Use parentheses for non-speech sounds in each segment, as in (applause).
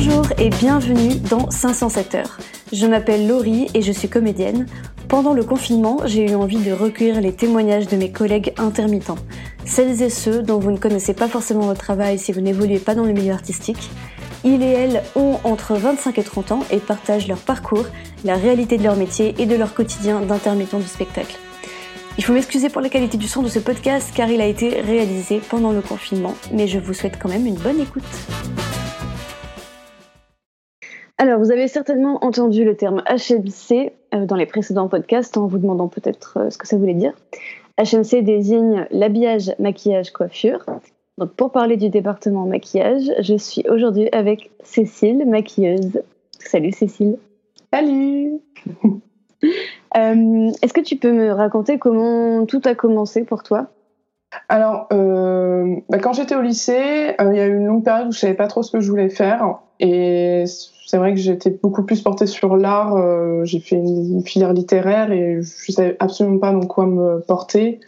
Bonjour et bienvenue dans 507 heures. Je m'appelle Laurie et je suis comédienne. Pendant le confinement, j'ai eu envie de recueillir les témoignages de mes collègues intermittents, celles et ceux dont vous ne connaissez pas forcément votre travail si vous n'évoluez pas dans le milieu artistique. Ils et elles ont entre 25 et 30 ans et partagent leur parcours, la réalité de leur métier et de leur quotidien d'intermittent du spectacle. Il faut m'excuser pour la qualité du son de ce podcast car il a été réalisé pendant le confinement, mais je vous souhaite quand même une bonne écoute. Alors, vous avez certainement entendu le terme HMC euh, dans les précédents podcasts en vous demandant peut-être euh, ce que ça voulait dire. HMC désigne l'habillage, maquillage, coiffure. Donc, pour parler du département maquillage, je suis aujourd'hui avec Cécile, maquilleuse. Salut Cécile. Salut (laughs) euh, Est-ce que tu peux me raconter comment tout a commencé pour toi? Alors, bah, quand j'étais au lycée, il y a eu une longue période où je savais pas trop ce que je voulais faire. Et c'est vrai que j'étais beaucoup plus portée sur l'art. Euh, j'ai fait une, filière littéraire et je savais absolument pas dans quoi me porter.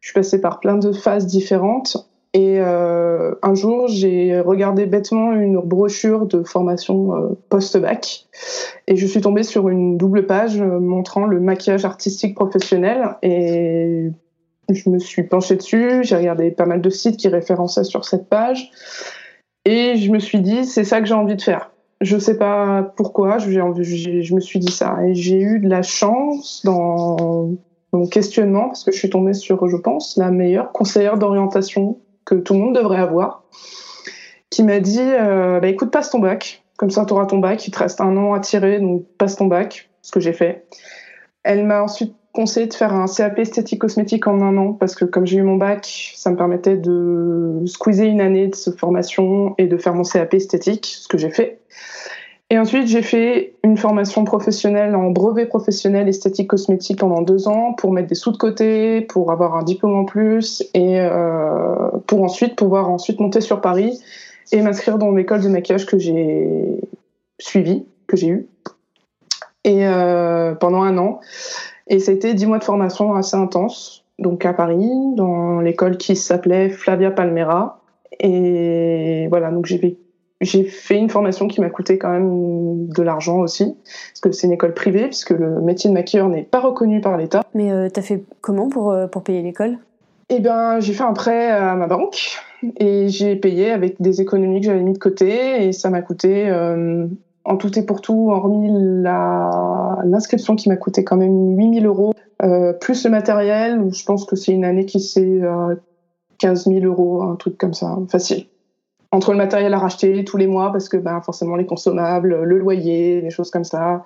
Je suis passée par plein de phases différentes. Et euh, un jour, j'ai regardé bêtement une brochure de formation euh, post-bac et je suis tombée sur une double page montrant le maquillage artistique professionnel et je me suis penchée dessus. J'ai regardé pas mal de sites qui référençaient sur cette page et je me suis dit, c'est ça que j'ai envie de faire. Je sais pas pourquoi, je, je me suis dit ça. Et j'ai eu de la chance dans mon questionnement, parce que je suis tombée sur, je pense, la meilleure conseillère d'orientation que tout le monde devrait avoir, qui m'a dit, euh, bah, écoute, passe ton bac. Comme ça, tu auras ton bac. Il te reste un an à tirer, donc passe ton bac, ce que j'ai fait. Elle m'a ensuite conseillé de faire un CAP esthétique cosmétique en un an parce que comme j'ai eu mon bac, ça me permettait de squeezer une année de formation et de faire mon CAP esthétique, ce que j'ai fait. Et ensuite, j'ai fait une formation professionnelle en brevet professionnel esthétique cosmétique pendant deux ans pour mettre des sous de côté, pour avoir un diplôme en plus et euh, pour ensuite pouvoir ensuite monter sur Paris et m'inscrire dans l'école de maquillage que j'ai suivie, que j'ai eue. Et euh, pendant un an. Et c'était dix mois de formation assez intense, donc à Paris, dans l'école qui s'appelait Flavia Palmera. Et voilà, donc j'ai j'ai fait une formation qui m'a coûté quand même de l'argent aussi, parce que c'est une école privée, puisque le métier de maquilleur n'est pas reconnu par l'État. Mais euh, t'as fait comment pour, euh, pour payer l'école? Eh bien, j'ai fait un prêt à ma banque, et j'ai payé avec des économies que j'avais mis de côté, et ça m'a coûté euh, en tout et pour tout, hormis l'inscription qui m'a coûté quand même 8000 euros, euh, plus le matériel, je pense que c'est une année qui s'est euh, 15 000 euros, un truc comme ça, facile. Entre le matériel à racheter tous les mois, parce que ben, forcément les consommables, le loyer, des choses comme ça.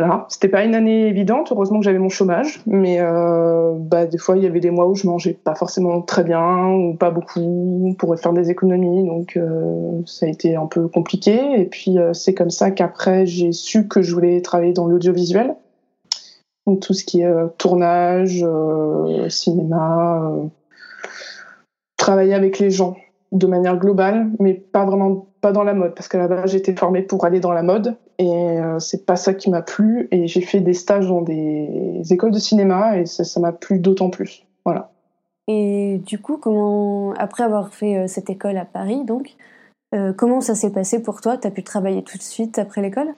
Voilà, c'était pas une année évidente. Heureusement que j'avais mon chômage, mais euh, bah, des fois il y avait des mois où je mangeais pas forcément très bien ou pas beaucoup, pour faire des économies, donc euh, ça a été un peu compliqué. Et puis euh, c'est comme ça qu'après j'ai su que je voulais travailler dans l'audiovisuel, donc tout ce qui est tournage, cinéma, travailler avec les gens de manière globale, mais pas vraiment pas dans la mode, parce qu'à la base j'étais formée pour aller dans la mode, et euh, c'est pas ça qui m'a plu. Et j'ai fait des stages dans des écoles de cinéma, et ça m'a plu d'autant plus. Voilà. Et du coup, comment, après avoir fait euh, cette école à Paris, donc, euh, comment ça s'est passé pour toi? Tu as pu travailler tout de suite après l'école?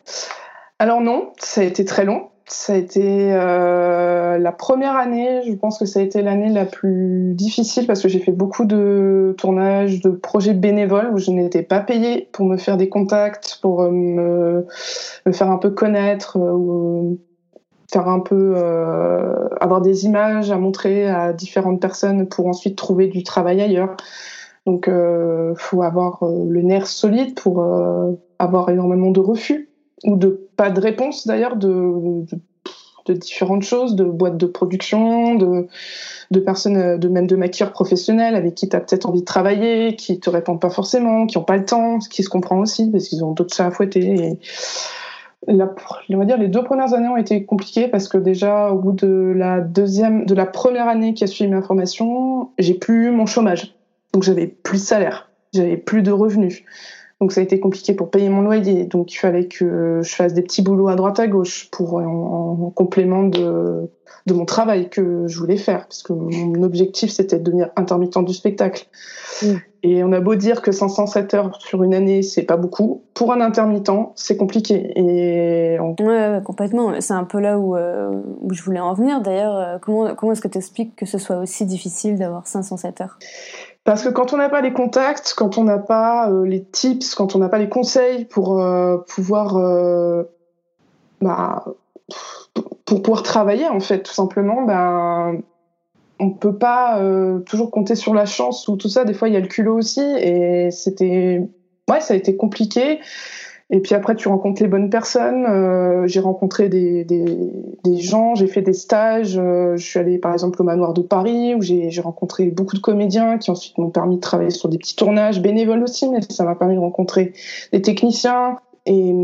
Alors non, ça a été très long ça a été euh, la première année, je pense que ça a été l'année la plus difficile parce que j'ai fait beaucoup de tournages, de projets bénévoles où je n'étais pas payée pour me faire des contacts, pour euh, me, faire un peu connaître, euh, ou faire un peu avoir des images à montrer à différentes personnes pour ensuite trouver du travail ailleurs. Donc, il faut avoir le nerf solide pour avoir énormément de refus ou de pas de réponse d'ailleurs de, différentes choses, de boîtes de production, de, personnes, de même de maquilleurs professionnels avec qui tu as peut-être envie de travailler, qui te répondent pas forcément, qui ont pas le temps, ce qui se comprend aussi parce qu'ils ont d'autres chats à fouetter. Et on va dire les deux premières années ont été compliquées parce que déjà au bout de la deuxième, de la première année qui a suivi ma formation, j'ai plus eu mon chômage, donc j'avais plus de salaire, j'avais plus de revenus. Donc ça a été compliqué pour payer mon loyer. Donc il fallait que je fasse des petits boulots à droite à gauche pour en, complément de, de mon travail que je voulais faire, parce que mon objectif c'était de devenir intermittent du spectacle. Mm. Et on a beau dire que 507 heures sur une année, c'est pas beaucoup. Pour un intermittent, c'est compliqué. Et ouais, complètement. C'est un peu là où, euh, où, je voulais en venir. D'ailleurs, euh, comment, comment est-ce que tu expliques que ce soit aussi difficile d'avoir 507 heures? Parce que quand on n'a pas les contacts, quand on n'a pas euh, les tips, quand on n'a pas les conseils pour euh, pouvoir, euh, bah, pour pouvoir travailler en fait, tout simplement, ben, on peut pas toujours compter sur la chance ou tout ça. Des fois, il y a le culot aussi, et c'était, ouais, ça a été compliqué. Et puis après, tu rencontres les bonnes personnes. Euh, j'ai rencontré des, des, gens, j'ai fait des stages. Euh, je suis allée par exemple au Manoir de Paris où j'ai rencontré beaucoup de comédiens qui ensuite m'ont permis de travailler sur des petits tournages bénévoles aussi, mais ça m'a permis de rencontrer des techniciens. Et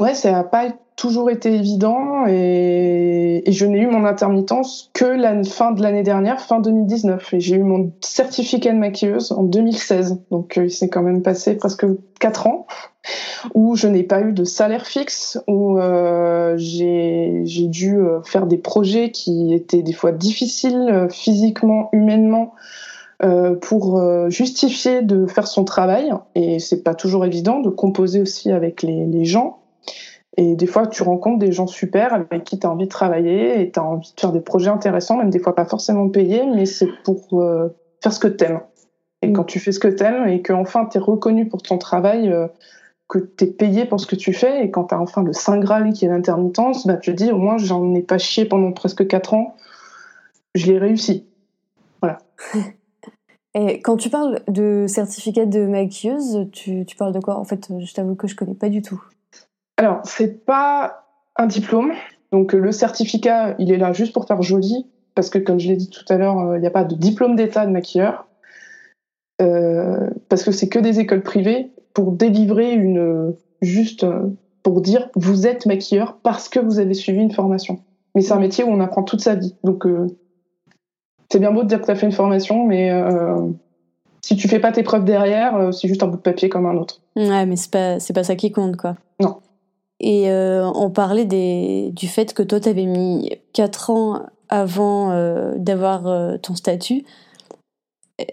ouais, ça n'a pas toujours été évident et, je n'ai eu mon intermittence que la fin de l'année dernière, fin 2019. Et j'ai eu mon certificat de maquilleuse en 2016. Donc euh, il s'est quand même passé presque 4 ans où je n'ai pas eu de salaire fixe, où euh, j'ai dû euh, faire des projets qui étaient des fois difficiles physiquement, humainement. pour justifier de faire son travail et c'est pas toujours évident de composer aussi avec les, les gens et des fois, tu rencontres des gens super avec qui tu as envie de travailler et tu as envie de faire des projets intéressants, même des fois pas forcément payés, mais c'est pour euh, faire ce que tu aimes. Et quand tu fais ce que tu aimes et que enfin tu es reconnu pour ton travail, euh, que tu es payé pour ce que tu fais, et quand tu as enfin le Saint Graal qui est l'intermittence, bah, tu te dis au moins j'en ai pas chié pendant presque 4 ans, je l'ai réussi. Voilà. (laughs) Et quand tu parles de certificat de maquilleuse, tu, tu parles de quoi? En fait, je t'avoue que je connais pas du tout. Alors, c'est pas un diplôme. Donc, le certificat, il est là juste pour faire joli, parce que, comme je l'ai dit tout à l'heure, euh, il n'y a pas de diplôme d'état de maquilleur, euh, parce que c'est que des écoles privées pour délivrer une juste euh, pour dire vous êtes maquilleur parce que vous avez suivi une formation. Mais c'est un métier où on apprend toute sa vie. Donc, c'est bien beau de dire que tu as fait une formation, mais si tu fais pas tes preuves derrière, c'est juste un bout de papier comme un autre. Ouais, mais c'est pas, c'est pas ça qui compte, quoi. Non. Et euh, on parlait du fait que toi, tu avais mis 4 ans avant euh, d'avoir euh, ton statut.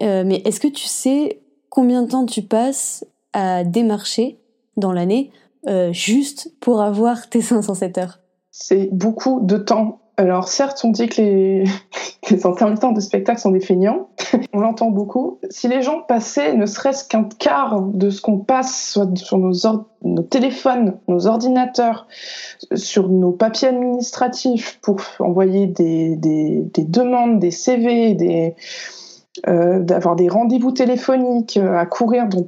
mais est-ce que tu sais combien de temps tu passes à démarcher dans l'année juste pour avoir tes 507 heures? C'est beaucoup de temps alors certes, on dit que les, (laughs) les intermittents de spectacle sont des feignants. (laughs) on l'entend beaucoup. Si les gens passaient ne serait-ce qu'un quart de ce qu'on passe sur nos, téléphones, nos ordinateurs, sur nos papiers administratifs pour envoyer des, des, des demandes, des CV, euh, d'avoir des rendez-vous téléphoniques, euh, à courir dans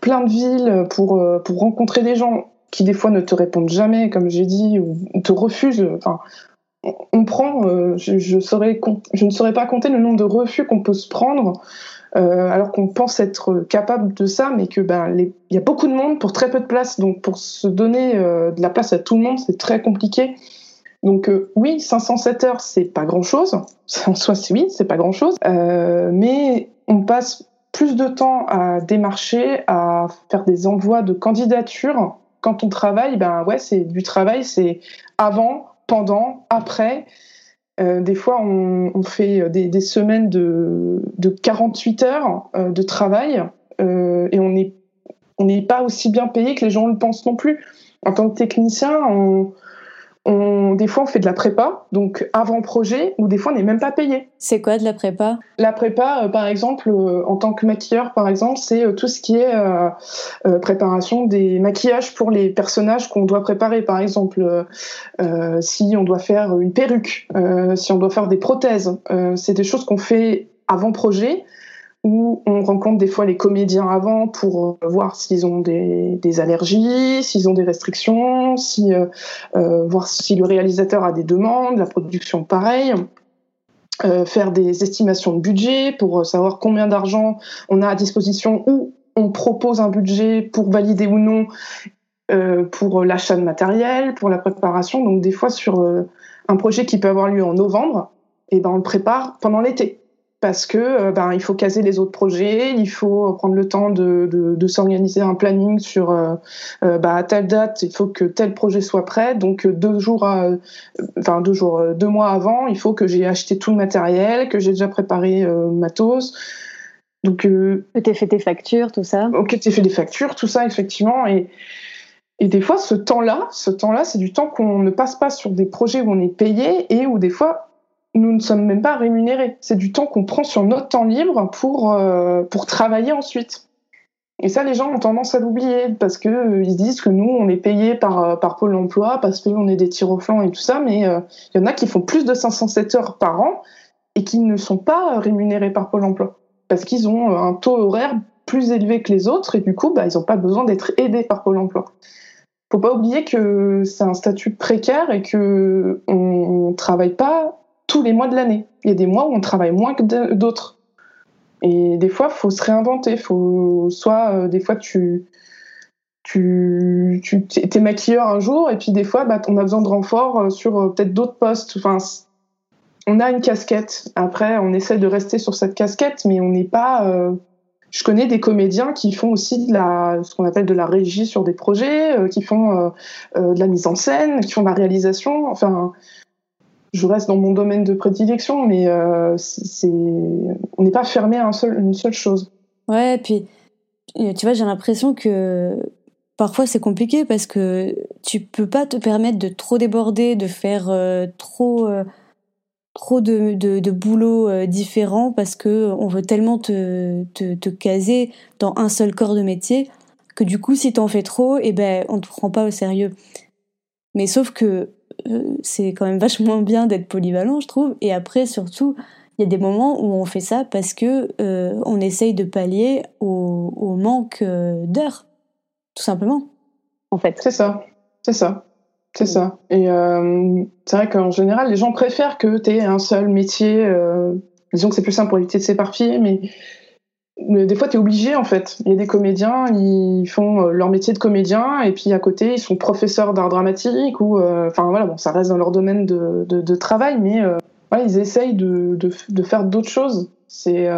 plein de villes pour, euh, pour rencontrer des gens qui des fois ne te répondent jamais, comme j'ai dit, ou te refusent. On prend, euh, je, ne saurais pas compter le nombre de refus qu'on peut se prendre euh, alors qu'on pense être capable de ça, mais que ben il y a beaucoup de monde pour très peu de place, donc pour se donner euh, de la place à tout le monde, c'est très compliqué. Donc oui, 507 heures, c'est pas grand chose. (laughs) En soi, oui, c'est pas grand chose, mais on passe plus de temps à démarcher, à faire des envois de candidatures. Quand on travaille, ben ouais, c'est du travail, c'est avant, pendant, après. Euh, des fois, on, fait des, semaines de, 48 heures euh, de travail euh, et on n'est on n'est pas aussi bien payé que les gens le pensent non plus. En tant que technicien, on, on, des fois, on fait de la prépa, donc avant projet, ou des fois, on n'est même pas payé. C'est quoi de la prépa? La prépa, euh, par exemple, euh, en tant que maquilleur, par exemple, c'est euh, tout ce qui est préparation des maquillages pour les personnages qu'on doit préparer. Par exemple, si on doit faire une perruque, si on doit faire des prothèses, c'est des choses qu'on fait avant projet où on rencontre des fois les comédiens avant pour euh, voir s'ils ont des, allergies, s'ils ont des restrictions, euh, euh, voir si le réalisateur a des demandes, la production pareil. Faire des estimations de budget pour savoir combien d'argent on a à disposition ou on propose un budget pour valider ou non pour l'achat de matériel, pour la préparation. Donc des fois sur un projet qui peut avoir lieu en novembre, et ben on le prépare pendant l'été parce que euh, ben il faut caser les autres projets, il faut prendre le temps de, de, de s'organiser un planning sur euh, euh, bah, à telle date il faut que tel projet soit prêt, donc deux jours, enfin deux jours, deux mois avant, il faut que j'ai acheté tout le matériel, que j'ai déjà préparé matos. Donc que t'aies fait tes factures, tout ça. Que t'aies fait des factures, tout ça effectivement et et des fois, ce temps-là, ce temps-là, c'est du temps qu'on ne passe pas sur des projets où on est payé et où des fois nous ne sommes même pas rémunérés. C'est du temps qu'on prend sur notre temps libre pour, euh, pour travailler ensuite. Et ça, les gens ont tendance à l'oublier parce que euh, ils disent que nous, on est payé par, euh, par Pôle emploi parce qu'on est des tirs au flanc et tout ça, mais il y en a qui font plus de 507 heures par an et qui ne sont pas rémunérés par Pôle emploi parce qu'ils ont un taux horaire plus élevé que les autres et du coup, bah, ils n'ont pas besoin d'être aidés par Pôle emploi. Faut pas oublier que c'est un statut précaire et que on travaille pas tous les mois de l'année. Il y a des mois où on travaille moins que d'autres. Et des fois, faut se réinventer. Faut soit euh, des fois tu tu, tu es maquilleur un jour et puis des fois bah, on a besoin de renfort euh, sur euh, peut-être d'autres postes. Enfin, on a une casquette. Après, on essaie de rester sur cette casquette, mais on n'est pas. Je connais des comédiens qui font aussi de la, ce qu'on appelle de la régie sur des projets, qui font de la mise en scène, qui font de la réalisation. Enfin, je reste dans mon domaine de prédilection, mais euh, c'est, on n'est pas fermé à une seule chose. Ouais, puis euh, tu vois, j'ai l'impression que parfois c'est compliqué parce que tu peux pas te permettre de trop déborder, de faire euh, trop trop de, de, boulot différents parce que on veut tellement te, te, te, caser dans un seul corps de métier que du coup si t'en fais trop, et eh ben on te prend pas au sérieux. Mais sauf que c'est quand même vachement bien d'être polyvalent, je trouve. Et après, surtout, il y a des moments où on fait ça parce que euh, on essaye de pallier au, manque euh, d'heures, tout simplement. En fait. C'est ça, c'est ça, c'est ça. Et c'est vrai qu'en général, les gens préfèrent que tu aies un seul métier. disons que c'est plus simple pour éviter de s'éparpiller, mais des fois, tu es obligé, en fait. Il y a des comédiens, ils font euh, leur métier de comédien, et puis à côté, ils sont professeurs d'art dramatique, ou. Euh, enfin, voilà, bon, ça reste dans leur domaine de, travail, mais euh, voilà, ils essayent de, faire d'autres choses. C'est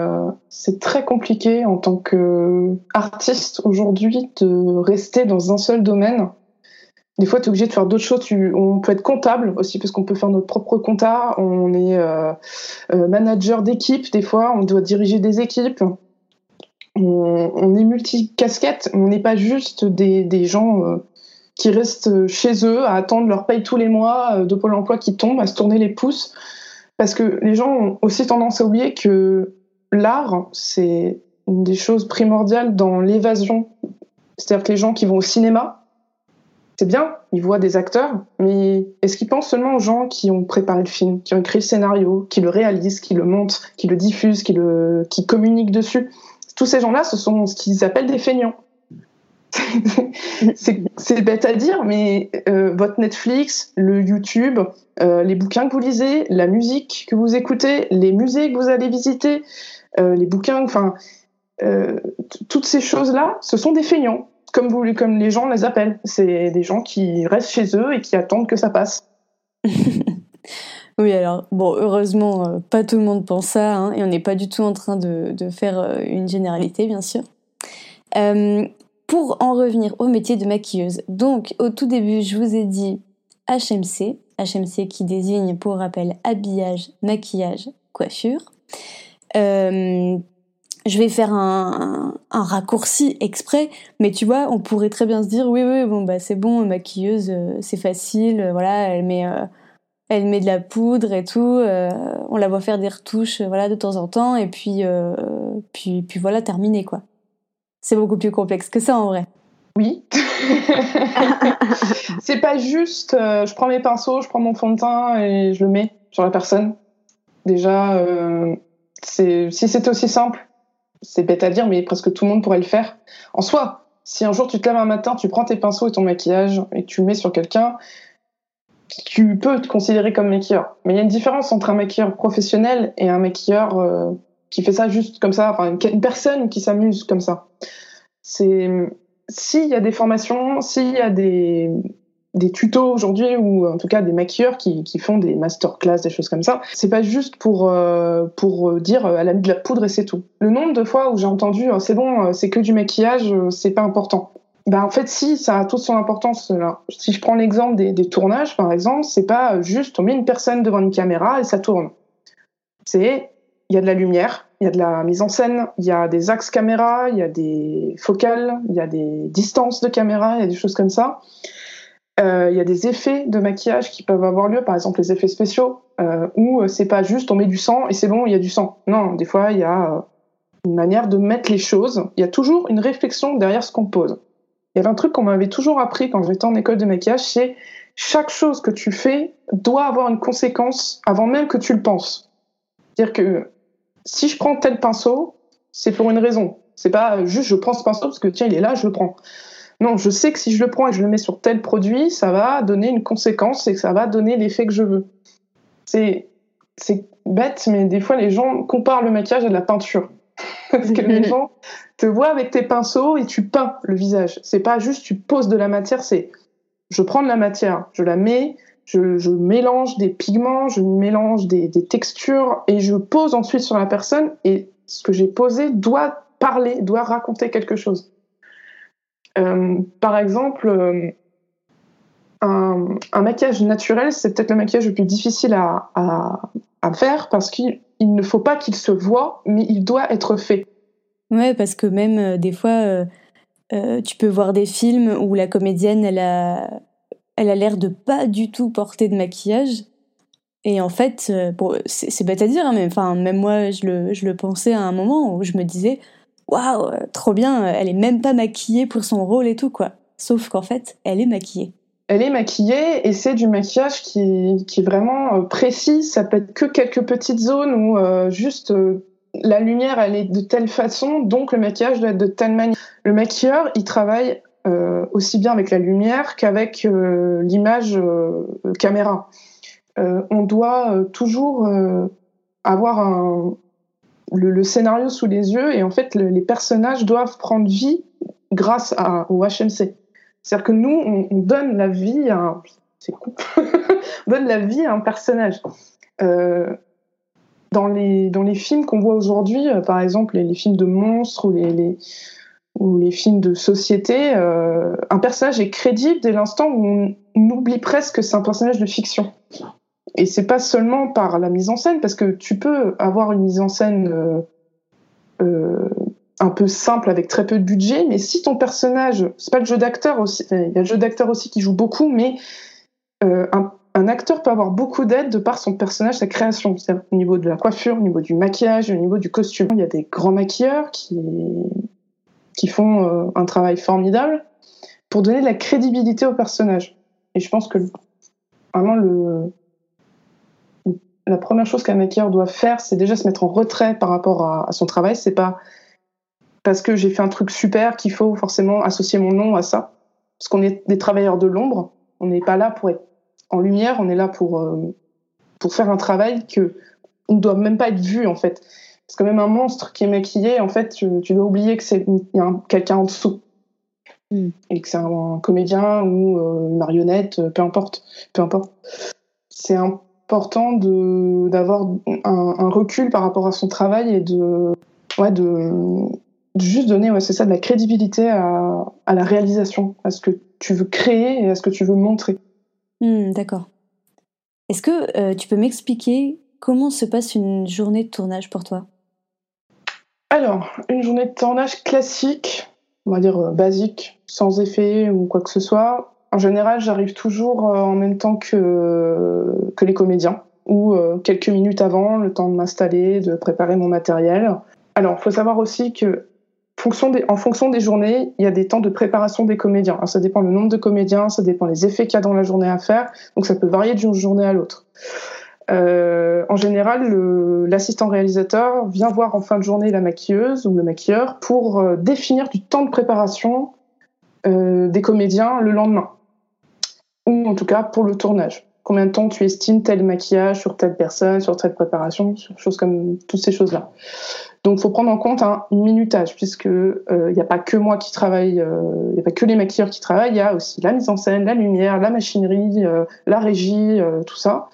très compliqué en tant qu'artiste aujourd'hui de rester dans un seul domaine. Des fois, tu es obligé de faire d'autres choses. On peut être comptable aussi, parce qu'on peut faire notre propre compta. On est manager d'équipe, des fois, on doit diriger des équipes on, est multi-casquettes, on n'est pas juste des, gens euh, qui restent chez eux à attendre leur paye tous les mois euh, de Pôle emploi qui tombe, à se tourner les pouces. Parce que les gens ont aussi tendance à oublier que l'art, c'est une des choses primordiales dans l'évasion. C'est-à-dire que les gens qui vont au cinéma, c'est bien, ils voient des acteurs, mais est-ce qu'ils pensent seulement aux gens qui ont préparé le film, qui ont écrit le scénario, qui le réalisent, qui le montent, qui le diffusent, qui, le, qui communiquent dessus? Tous ces gens-là, ce sont ce qu'ils appellent des feignants. (laughs) c'est bête à dire, mais euh, votre Netflix, le YouTube, euh, les bouquins que vous lisez, la musique que vous écoutez, les musées que vous allez visiter, euh, les bouquins, enfin, toutes ces choses-là, ce sont des feignants, comme, vous, comme les gens les appellent. C'est des gens qui restent chez eux et qui attendent que ça passe. (laughs) Oui, alors, bon, heureusement, euh, pas tout le monde pense ça, hein, et on n'est pas du tout en train de, faire euh, une généralité, bien sûr. Euh, pour en revenir au métier de maquilleuse, donc au tout début, je vous ai dit HMC, HMC qui désigne pour rappel habillage, maquillage, coiffure. Je vais faire un, un, raccourci exprès, mais tu vois, on pourrait très bien se dire oui, oui, bon, bah c'est bon, maquilleuse, c'est facile, voilà, elle met elle met de la poudre et tout. Euh, on la voit faire des retouches, euh, voilà, de temps en temps, et puis, euh, puis, puis voilà, terminé quoi. C'est beaucoup plus complexe que ça en vrai. Oui. (laughs) c'est pas juste. je prends mes pinceaux, je prends mon fond de teint et je le mets sur la personne. Déjà, si c'était aussi simple, c'est bête à dire, mais presque tout le monde pourrait le faire. En soi, si un jour tu te lèves un matin, tu prends tes pinceaux et ton maquillage et tu le mets sur quelqu'un, tu peux te considérer comme maquilleur. Mais il y a une différence entre un maquilleur professionnel et un maquilleur euh, qui fait ça juste comme ça, enfin une, personne qui s'amuse comme ça. C'est s'il y a des formations, s'il y a des des tutos aujourd'hui ou en tout cas des maquilleurs qui, qui font des masterclass, des choses comme ça. C'est pas juste pour euh, pour dire elle a mis de la poudre et c'est tout. Le nombre de fois où j'ai entendu c'est bon, c'est que du maquillage, c'est pas important. Ben en fait si, ça a toute son importance. Si je prends l'exemple des, tournages par exemple, c'est pas juste on met une personne devant une caméra et ça tourne. C'est il y a de la lumière, il y a de la mise en scène, il y a des axes caméra, il y a des focales, il y a des distances de caméra, il y a des choses comme ça. Euh, il y a des effets de maquillage qui peuvent avoir lieu, par exemple les effets spéciaux, euh, où c'est pas juste on met du sang et c'est bon, il y a du sang. Non, des fois il y a euh, une manière de mettre les choses. Il y a toujours une réflexion derrière ce qu'on pose. Il y avait un truc qu'on m'avait toujours appris quand j'étais en école de maquillage, c'est chaque chose que tu fais doit avoir une conséquence avant même que tu le penses. C'est-à-dire que si je prends tel pinceau, c'est pour une raison. C'est pas juste je prends ce pinceau parce que tiens, il est là, je le prends. Non, je sais que si je le prends et je le mets sur tel produit, ça va donner une conséquence et que ça va donner l'effet que je veux. C'est c'est bête, mais des fois les gens comparent le maquillage à de la peinture. (laughs) Parce que les gens te voient avec tes pinceaux et tu peins le visage. C'est pas juste tu poses de la matière, c'est je prends de la matière, je la mets, je, mélange des pigments, je mélange des, textures et je pose ensuite sur la personne et ce que j'ai posé doit parler, doit raconter quelque chose. Euh, par exemple, euh, un, maquillage naturel, c'est peut-être le maquillage le plus difficile à, faire parce qu'il ne faut pas qu'il se voit, mais il doit être fait. Ouais, parce que même euh, des fois, tu peux voir des films où la comédienne, elle a, elle a l'air de pas du tout porter de maquillage. Et en fait, euh, bon, c'est bête à dire, hein, mais même moi, je le, je le pensais à un moment où je me disais, waouh, trop bien, elle est même pas maquillée pour son rôle et tout, quoi. Sauf qu'en fait, elle est maquillée. Elle est maquillée et c'est du maquillage qui, est vraiment euh, précis. Ça peut être que quelques petites zones où euh, juste la lumière, elle est de telle façon, donc le maquillage doit être de telle manière. Le maquilleur, il travaille euh, aussi bien avec la lumière qu'avec euh, l'image euh, caméra. on doit toujours avoir le, scénario sous les yeux et en fait les personnages doivent prendre vie grâce au HMC. C'est-à-dire que nous, on, donne la vie à un, c'est (laughs) donne la vie à un personnage. dans les dans les films qu'on voit aujourd'hui, par exemple les, films de monstres ou les, ou les films de société, euh, un personnage est crédible dès l'instant où on oublie presque que c'est un personnage de fiction. Et c'est pas seulement par la mise en scène, parce que tu peux avoir une mise en scène euh, euh, un peu simple avec très peu de budget, mais si ton personnage, c'est pas le jeu d'acteur aussi, il y a le jeu d'acteur aussi qui joue beaucoup, mais un, un, acteur peut avoir beaucoup d'aide de par son personnage, sa création, au niveau de la coiffure, au niveau du maquillage, au niveau du costume. Il y a des grands maquilleurs qui qui font euh, un travail formidable pour donner de la crédibilité au personnage. Et je pense que vraiment le, la première chose qu'un maquilleur doit faire, c'est déjà se mettre en retrait par rapport à, son travail. C'est pas parce que j'ai fait un truc super qu'il faut forcément associer mon nom à ça. Parce qu'on est des travailleurs de l'ombre. On n'est pas là pour être en lumière. On est là pour euh, pour faire un travail que on ne doit même pas être vu en fait. Parce que même un monstre qui est maquillé, en fait, tu, dois oublier que c'est y a quelqu'un en dessous. Hmm. Et que c'est un, comédien ou euh, une marionnette, peu importe. Peu importe. C'est important de d'avoir un, recul par rapport à son travail et de ouais de, juste donner ouais c'est ça de la crédibilité à, à, la réalisation à ce que tu veux créer et à ce que tu veux montrer hmm, d'accord est-ce que euh, tu peux m'expliquer comment se passe une journée de tournage pour toi? Alors, une journée de tournage classique, on va dire euh, basique, sans effet ou quoi que ce soit. En général, j'arrive toujours euh, en même temps que, que les comédiens, ou quelques minutes avant, le temps de m'installer, de préparer mon matériel. Alors, il faut savoir aussi que en fonction des journées, il y a des temps de préparation des comédiens. Ça dépend le nombre de comédiens, ça dépend les effets qu'il y a dans la journée à faire, donc ça peut varier d'une journée à l'autre. Euh, en général, l'assistant réalisateur vient voir en fin de journée la maquilleuse ou le maquilleur pour euh, définir du temps de préparation euh, des comédiens le lendemain, ou en tout cas pour le tournage. Combien de temps tu estimes tel maquillage sur telle personne, sur telle préparation, sur choses comme toutes ces choses-là. Donc, faut prendre en compte un minutage, puisque il euh, n'y a pas que moi qui travaille, il euh, n'y a pas que les maquilleurs qui travaillent, il y a aussi la mise en scène, la lumière, la machinerie, euh, la régie, tout ça.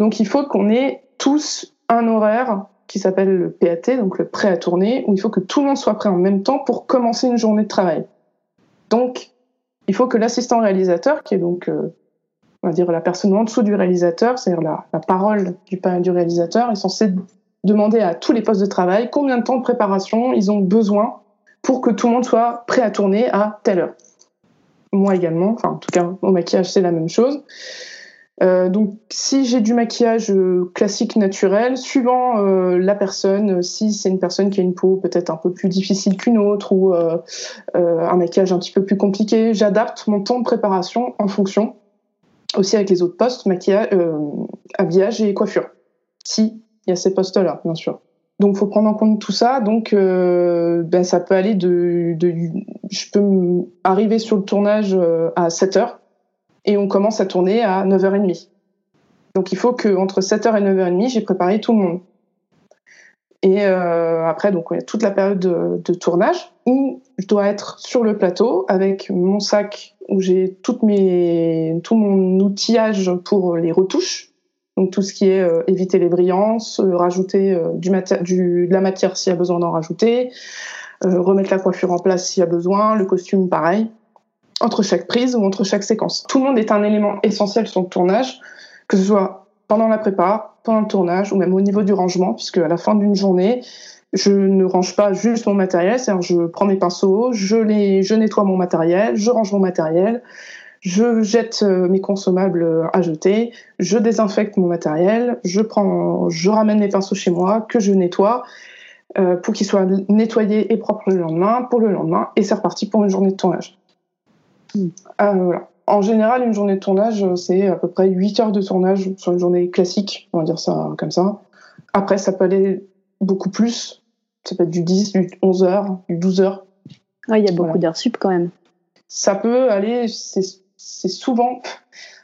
Donc, il faut qu'on ait tous un horaire qui s'appelle le PAT, donc le prêt à tourner, où il faut que tout le monde soit prêt en même temps pour commencer une journée de travail. Donc, il faut que l'assistant réalisateur, qui est donc, on va dire, la personne en dessous du réalisateur, c'est-à-dire la, parole du, réalisateur, est censé demander à tous les postes de travail combien de temps de préparation ils ont besoin pour que tout le monde soit prêt à tourner à telle heure. Moi également, enfin en tout cas au maquillage c'est la même chose. Euh, donc si j'ai du maquillage euh, classique naturel, suivant euh, la personne, si c'est une personne qui a une peau peut-être un peu plus difficile qu'une autre ou un maquillage un petit peu plus compliqué, j'adapte mon temps de préparation en fonction. Aussi avec les autres postes, maquillage, habillage et coiffure. Si il y a ces postes-là, bien sûr. Donc, faut prendre en compte tout ça. Donc, euh, ben, ça peut aller de, je peux arriver sur le tournage euh, à 7 h et on commence à tourner à 9h30. Donc, il faut que entre 7h et 9h30, j'ai préparé tout le monde. Et euh, après, donc, il y a toute la période de, de, tournage où je dois être sur le plateau avec mon sac où j'ai tout mon outillage pour les retouches donc tout ce qui est euh, éviter les brillances, euh, rajouter euh, de la matière s'il y a besoin d'en rajouter, remettre la coiffure en place s'il y a besoin, le costume pareil, entre chaque prise ou entre chaque séquence. Tout le monde est un élément essentiel sur le tournage, que ce soit pendant la prépa, pendant le tournage ou même au niveau du rangement, puisque à la fin d'une journée, je ne range pas juste mon matériel, c'est-à-dire je prends mes pinceaux, je, les, je nettoie mon matériel, je range mon matériel, je jette euh, mes consommables à jeter, je désinfecte mon matériel, je prends, je ramène les pinceaux chez moi, que je nettoie euh, pour qu'ils soient nettoyés et propres le lendemain, pour le lendemain, et c'est reparti pour une journée de tournage. Euh, voilà. En général, une journée de tournage, c'est à peu près 8 heures de tournage sur une journée classique, on va dire ça comme ça. Après, ça peut aller beaucoup plus. Ça peut être du 10, du 11 heures, du 12 heures. Ah, il y a beaucoup d'heures sup quand même. Ça peut aller, c'est c'est souvent.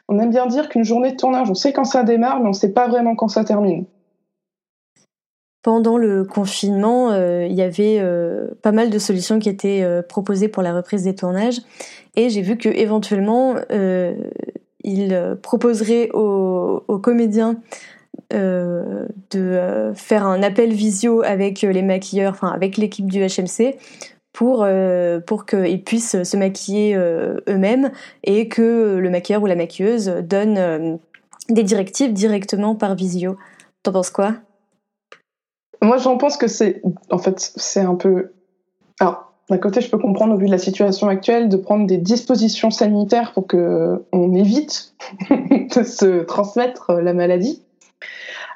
On aime bien dire qu'une journée de tournage, on sait quand ça démarre, mais on ne sait pas vraiment quand ça termine. Pendant le confinement, euh, il y avait euh, pas mal de solutions qui étaient euh, proposées pour la reprise des tournages, et j'ai vu que éventuellement il proposerait aux, aux comédiens de faire un appel visio avec les maquilleurs, enfin avec l'équipe du HMC, pour, euh, qu'ils puissent se maquiller euh, eux-mêmes et que le maquilleur ou la maquilleuse donne euh, des directives directement par visio. T'en penses quoi? Moi, j'en pense que c'est. En fait, c'est un peu. Alors, d'un côté, je peux comprendre, au vu de la situation actuelle, de prendre des dispositions sanitaires pour qu'on évite (laughs) de se transmettre la maladie.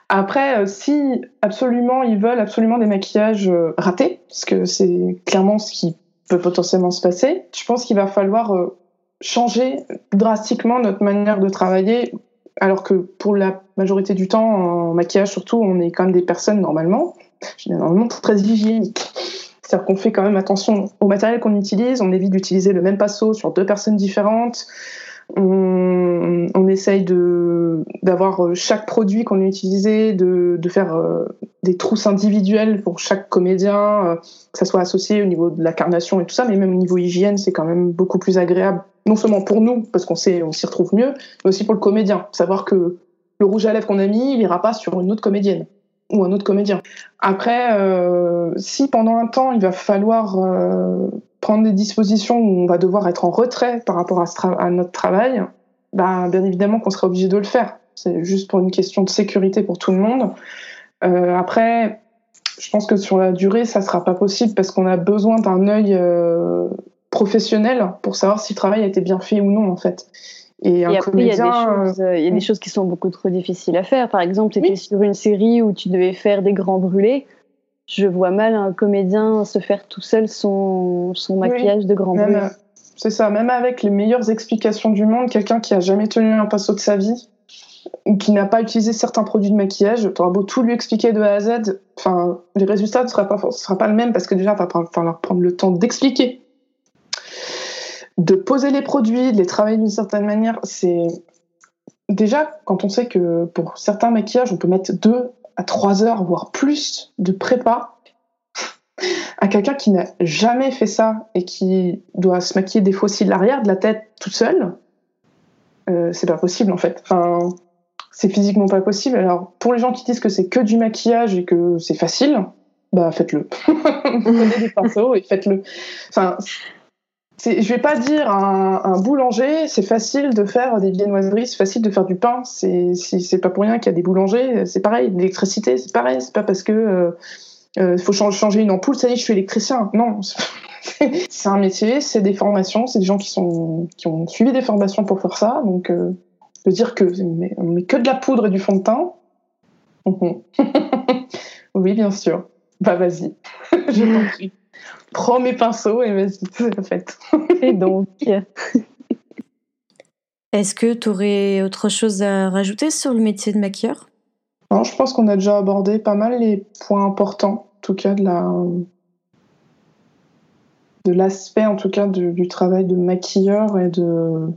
Après, euh, si absolument ils veulent absolument des maquillages euh, ratés, parce que c'est clairement ce qui peut potentiellement se passer, je pense qu'il va falloir euh, changer drastiquement notre manière de travailler. Alors que pour la majorité du temps, en maquillage surtout, on est quand même des personnes normalement, généralement très hygiéniques. C'est-à-dire qu'on fait quand même attention au matériel qu'on utilise, on évite d'utiliser le même pinceau sur deux personnes différentes on, on essaye d'avoir euh, chaque produit qu'on a utilisé, de, de faire euh, des trousses individuelles pour chaque comédien, euh, que ça soit associé au niveau de la carnation et tout ça, mais même au niveau hygiène, c'est quand même beaucoup plus agréable, non seulement pour nous, parce qu'on on s'y retrouve mieux, mais aussi pour le comédien. Savoir que le rouge à lèvres qu'on a mis, il ira pas sur une autre comédienne ou un autre comédien. Après, euh, si pendant un temps il va falloir euh, prendre des dispositions où on va devoir être en retrait par rapport à, notre travail, bah, bien évidemment qu'on sera obligé de le faire. C'est juste pour une question de sécurité pour tout le monde. Euh, après, je pense que sur la durée, ça sera pas possible parce qu'on a besoin d'un œil professionnel pour savoir si le travail a été bien fait ou non, en fait. Et, après, il y, a des choses, euh, il y a des choses qui sont beaucoup trop difficiles à faire. Par exemple, tu étais sur une série où tu devais faire des grands brûlés. Je vois mal un comédien se faire tout seul son, son maquillage de grand bleu. C'est ça, même avec les meilleures explications du monde, quelqu'un qui a jamais tenu un pinceau de sa vie, ou qui n'a pas utilisé certains produits de maquillage, tu auras beau tout lui expliquer de A à Z, enfin, les résultats ne seront pas, sera pas le même parce que déjà, tu vas falloir prendre le temps d'expliquer, de poser les produits, de les travailler d'une certaine manière. C'est déjà, quand on sait que pour certains maquillages, on peut mettre deux à trois heures, voire plus de prépa, à quelqu'un qui n'a jamais fait ça et qui doit se maquiller des fossiles de l'arrière de la tête toute seule, euh, c'est pas possible en fait. Enfin, c'est physiquement pas possible. Alors, pour les gens qui disent que c'est que du maquillage et que c'est facile, bah faites-le. (laughs) Prenez des pinceaux et faites-le. Enfin, je vais pas dire un, boulanger, c'est facile de faire des viennoiseries, c'est facile de faire du pain. C'est c'est pas pour rien qu'il y a des boulangers. C'est pareil, l'électricité, c'est pareil. C'est pas parce que euh, euh, faut changer une ampoule, ça y est, je suis électricien. Non, (laughs) c'est un métier, c'est des formations, c'est des gens qui sont qui ont suivi des formations pour faire ça. Donc, euh, de dire que on met que de la poudre et du fond de teint. (laughs) oui, bien sûr. Bah vas-y, (laughs) je t'en prie. Prends mes pinceaux et vas-y, (laughs) c'est la fête. et donc. (laughs) Est-ce que tu aurais autre chose à rajouter sur le métier de maquilleur? Je pense qu'on a déjà abordé pas mal les points importants, en tout cas de la de l'aspect en tout cas du travail de maquilleur et de,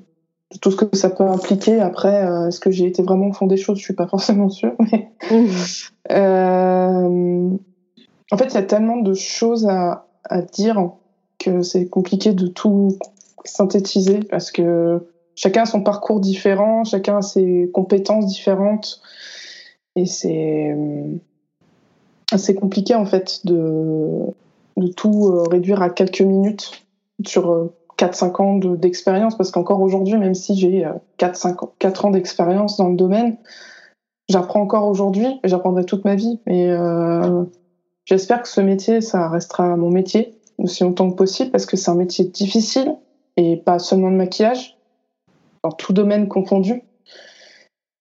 tout ce que ça peut impliquer. Après, euh, est-ce que j'ai été vraiment au fond des choses? Je suis pas (laughs) forcément sûre. Mmh. Euh, en fait, il y a tellement de choses à, à dire que c'est compliqué de tout synthétiser parce que chacun a son parcours différent, chacun a ses compétences différentes. Et c'est euh, assez compliqué en fait de, de tout euh, réduire à quelques minutes sur 4-5 euh, ans d'expérience, parce qu'encore aujourd'hui, même si j'ai 4, 4 ans d'expérience dans le domaine, j'apprends encore aujourd'hui et j'apprendrai toute ma vie. Et j'espère que ce métier, ça restera mon métier aussi longtemps que possible, parce que c'est un métier difficile et pas seulement de maquillage, dans tout domaine confondu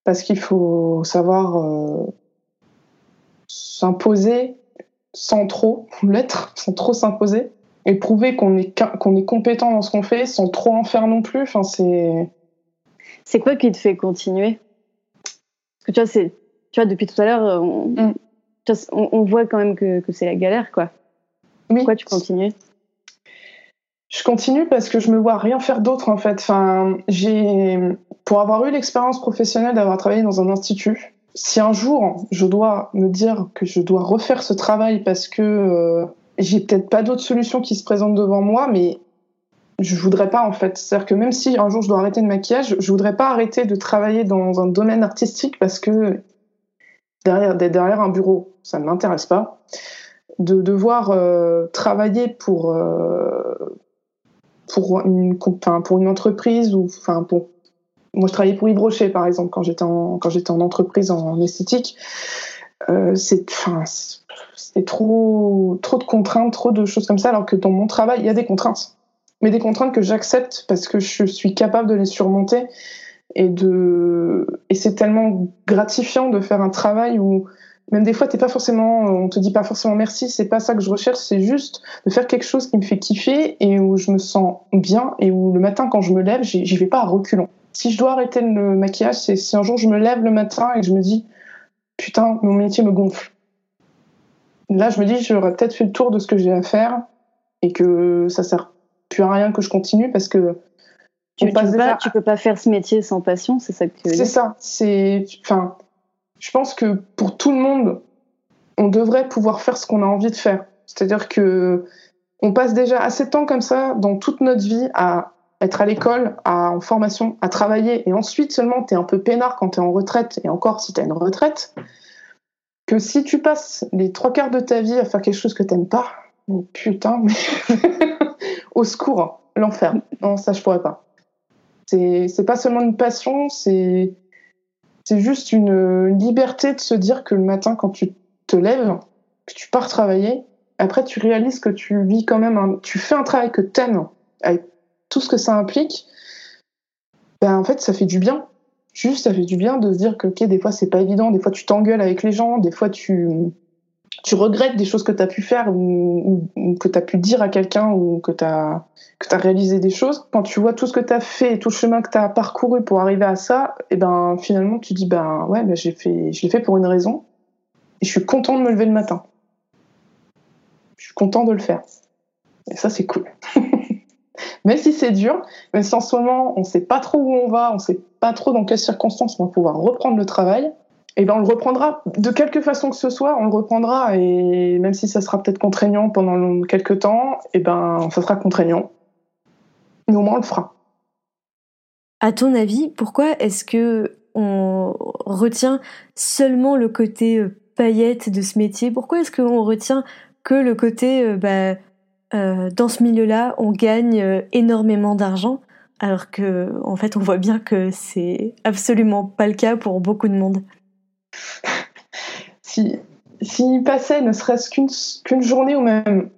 parce qu'il faut savoir euh, s'imposer sans trop (laughs) l'être, sans trop s'imposer, et prouver qu'on est, qu'on est compétent dans ce qu'on fait sans trop en faire non plus. Enfin, c'est... c'est quoi qui te fait continuer? Parce que tu vois, c'est, tu vois depuis tout à l'heure, on, mm. On, voit quand même que, que c'est la galère, quoi. Oui. Pourquoi tu continues? Je continue parce que je me vois rien faire d'autre en fait. Enfin, j'ai pour avoir eu l'expérience professionnelle d'avoir travaillé dans un institut. Si un jour je dois me dire que je dois refaire ce travail parce que euh, j'ai peut-être pas d'autres solutions qui se présentent devant moi, mais je voudrais pas en fait. C'est-à-dire que même si un jour je dois arrêter le maquillage, je voudrais pas arrêter de travailler dans un domaine artistique parce que derrière, derrière un bureau, ça ne m'intéresse pas. De devoir euh, travailler pour, euh, pour une, pour une entreprise ou enfin pour moi je travaillais pour Yves par exemple quand j'étais en quand j'étais en entreprise en, esthétique euh, c'est trop trop de contraintes trop de choses comme ça alors que dans mon travail il y a des contraintes mais des contraintes que j'accepte parce que je suis capable de les surmonter et de et c'est tellement gratifiant de faire un travail où même des fois, t'es pas forcément, on te dit pas forcément merci, c'est pas ça que je recherche, c'est juste de faire quelque chose qui me fait kiffer et où je me sens bien et où le matin, quand je me lève, j'y vais pas à reculons. Si je dois arrêter le maquillage, c'est si un jour je me lève le matin et je me dis, putain, mon métier me gonfle. Là, je me dis, j'aurais peut-être fait le tour de ce que j'ai à faire et que ça sert plus à rien que je continue parce que tu, peux pas, tu peux pas faire ce métier sans passion, c'est ça que tu veux dire. C'est ça. C'est, enfin, je pense que pour tout le monde, on devrait pouvoir faire ce qu'on a envie de faire. C'est-à-dire que on passe déjà assez de temps comme ça dans toute notre vie à être à l'école, à en formation, à travailler, et ensuite seulement tu es un peu peinard quand tu es en retraite, et encore si tu as une retraite, que si tu passes les trois quarts de ta vie à faire quelque chose que t'aimes pas, putain, mais (laughs) au secours, l'enfer. Non, ça je pourrais pas. C'est pas seulement une passion, c'est juste une liberté de se dire que le matin, quand tu te lèves, que tu pars travailler, après tu réalises que tu vis quand même, un, tu fais un travail que t'aimes, avec tout ce que ça implique. Ben en fait, ça fait du bien. Juste, ça fait du bien de se dire que, ok, des fois c'est pas évident, des fois tu t'engueules avec les gens, des fois tu, tu regrettes des choses que tu as pu faire ou, que tu as pu dire à quelqu'un ou que tu as, que réalisé des choses. Quand tu vois tout ce que tu as fait, tout le chemin que tu as parcouru pour arriver à ça, et eh ben finalement tu dis ben ouais, ben, fait, je l'ai fait pour une raison et je suis content de me lever le matin. Je suis content de le faire. Et ça c'est cool. (laughs) même si c'est dur, même si en ce moment on ne sait pas trop où on va, on ne sait pas trop dans quelles circonstances on va pouvoir reprendre le travail, et eh ben on le reprendra de quelque façon que ce soit, on le reprendra et même si ça sera peut-être contraignant pendant quelques temps, eh ben ça sera contraignant, mais au moins on le fera. À ton avis, pourquoi est-ce que on retient seulement le côté euh, paillette de ce métier? Pourquoi est-ce qu'on retient que le côté euh, bah, euh, dans ce milieu-là, on gagne énormément d'argent alors que en fait on voit bien que c'est absolument pas le cas pour beaucoup de monde? (laughs) si s'il passait ne serait-ce qu'une journée ou même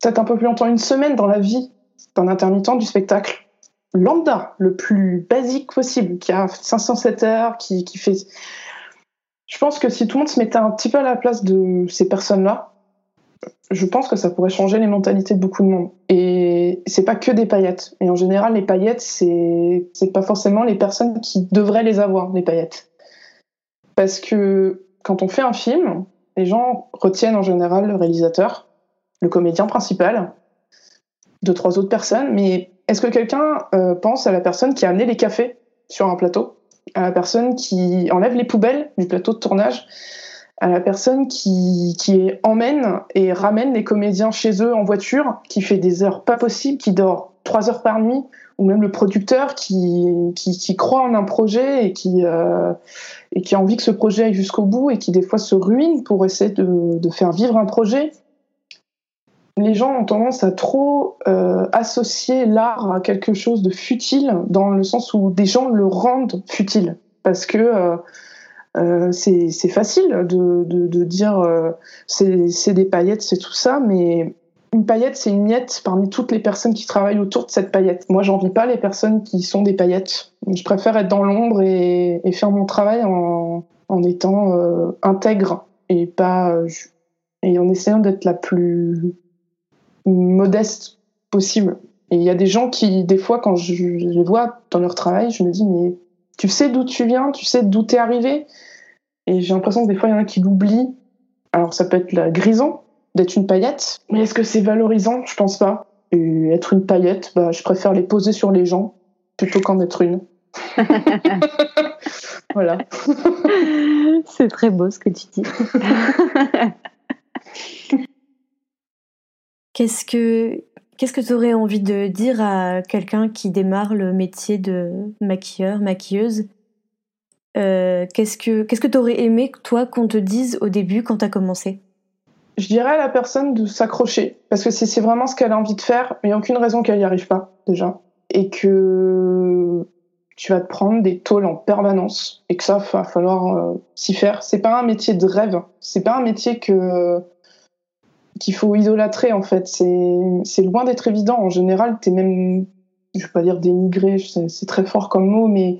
peut-être un peu plus longtemps, une semaine dans la vie d'un intermittent du spectacle, lambda, le plus basique possible, qui a 507 heures, qui, qui fait. Je pense que si tout le monde se mettait un petit peu à la place de ces personnes-là, je pense que ça pourrait changer les mentalités de beaucoup de monde. Et c'est pas que des paillettes. Et en général, les paillettes, c'est c'est pas forcément les personnes qui devraient les avoir, les paillettes. Parce que quand on fait un film, les gens retiennent en général le réalisateur, le comédien principal, deux trois autres personnes, mais est-ce que quelqu'un euh, pense à la personne qui a amené les cafés sur un plateau, à la personne qui enlève les poubelles du plateau de tournage, à la personne qui, qui emmène et ramène les comédiens chez eux en voiture, qui fait des heures pas possibles, qui dort trois heures par nuit, ou même le producteur qui, qui, croit en un projet et qui, euh, et qui a envie que ce projet aille jusqu'au bout et qui des fois se ruine pour essayer de, de faire vivre un projet les gens ont tendance à trop euh, associer l'art à quelque chose de futile, dans le sens où des gens le rendent futile. Parce que euh, euh, c'est facile de, de, dire c'est des paillettes, c'est tout ça, mais une paillette, c'est une miette parmi toutes les personnes qui travaillent autour de cette paillette. Moi, j'envie pas les personnes qui sont des paillettes. Je préfère être dans l'ombre et, faire mon travail en, étant euh, intègre et pas et en essayant d'être la plus modeste possible. Et il y a des gens qui, des fois, quand je, les vois dans leur travail, je me dis, mais tu sais d'où tu viens, tu sais d'où t'es arrivé? Et j'ai l'impression que des fois, il y en a qui l'oublient. Alors, ça peut être la grisant d'être une paillette, mais est-ce que c'est valorisant? Je pense pas. Et être une paillette, bah, je préfère les poser sur les gens plutôt qu'en être une. (laughs) (laughs) voilà. (laughs) c'est très beau ce que tu dis. Qu'est-ce que qu'est-ce que tu aurais envie de dire à quelqu'un qui démarre le métier de maquilleur, maquilleuse? Euh, Qu'est-ce que qu'est-ce que tu aurais aimé toi qu'on te dise au début quand tu as commencé? Je dirais à la personne de s'accrocher parce que c'est vraiment ce qu'elle a envie de faire, mais il n'y a aucune raison qu'elle n'y arrive pas déjà et que tu vas te prendre des tôles en permanence et que ça va falloir euh, s'y faire. C'est pas un métier de rêve, c'est pas un métier que qu'il faut idolâtrer en fait. C'est loin d'être évident. En général, tu es même, je vais pas dire dénigré, c'est très fort comme mot, mais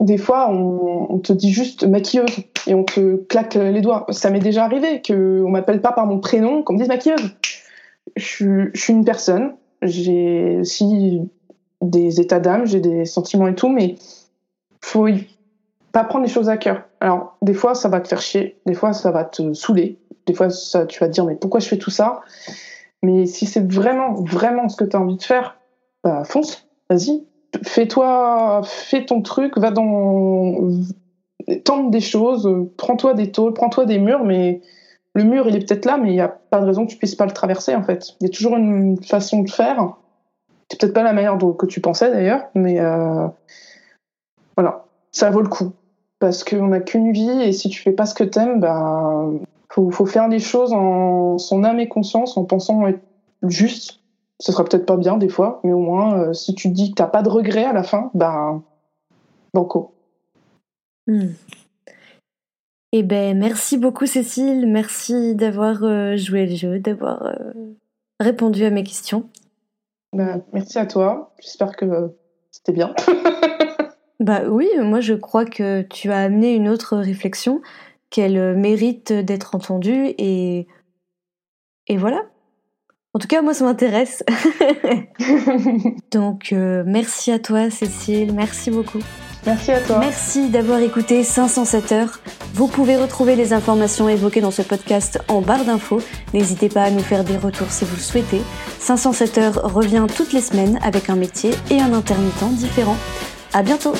des fois, on, te dit juste maquilleuse et on te claque les doigts. Ça m'est déjà arrivé qu'on m'appelle pas par mon prénom, qu'on me dise maquilleuse. Je, suis une personne, j'ai aussi des états d'âme, j'ai des sentiments et tout, mais faut pas prendre les choses à cœur. Alors, des fois, ça va te faire chier, des fois, ça va te saouler, des fois, tu vas te dire, mais pourquoi je fais tout ça? Mais si c'est vraiment, vraiment ce que tu as envie de faire, bah, fonce, vas-y. Fais-toi, fais ton truc, va dans. Tente des choses, prends-toi des tôles, prends-toi des murs, mais le mur, il est peut-être là, mais il n'y a pas de raison que tu puisses pas le traverser, en fait. Il y a toujours une façon de faire. C'est peut-être pas la meilleure que tu pensais, d'ailleurs, mais euh, voilà, ça vaut le coup. Parce qu'on n'a qu'une vie, et si tu fais pas ce que t'aimes, bah, faut, faut faire les choses en son âme et conscience, en pensant être juste. Ce sera peut-être pas bien des fois, mais au moins, euh, si tu te dis que t'as pas de regrets à la fin, ben, banco. Hmm. Eh ben, merci beaucoup Cécile, merci d'avoir euh, joué le jeu, d'avoir euh, répondu à mes questions. Ben, merci à toi, j'espère que c'était bien. (laughs) bah oui, moi je crois que tu as amené une autre réflexion qu'elle mérite d'être entendue et, et voilà. En tout cas, moi, ça m'intéresse. (laughs) (laughs) Donc, euh, merci à toi, Cécile. Merci beaucoup. Merci à toi. Merci d'avoir écouté 507 heures. Vous pouvez retrouver les informations évoquées dans ce podcast en barre d'infos. N'hésitez pas à nous faire des retours si vous le souhaitez. 507 heures revient toutes les semaines avec un métier et un intermittent différent. À bientôt!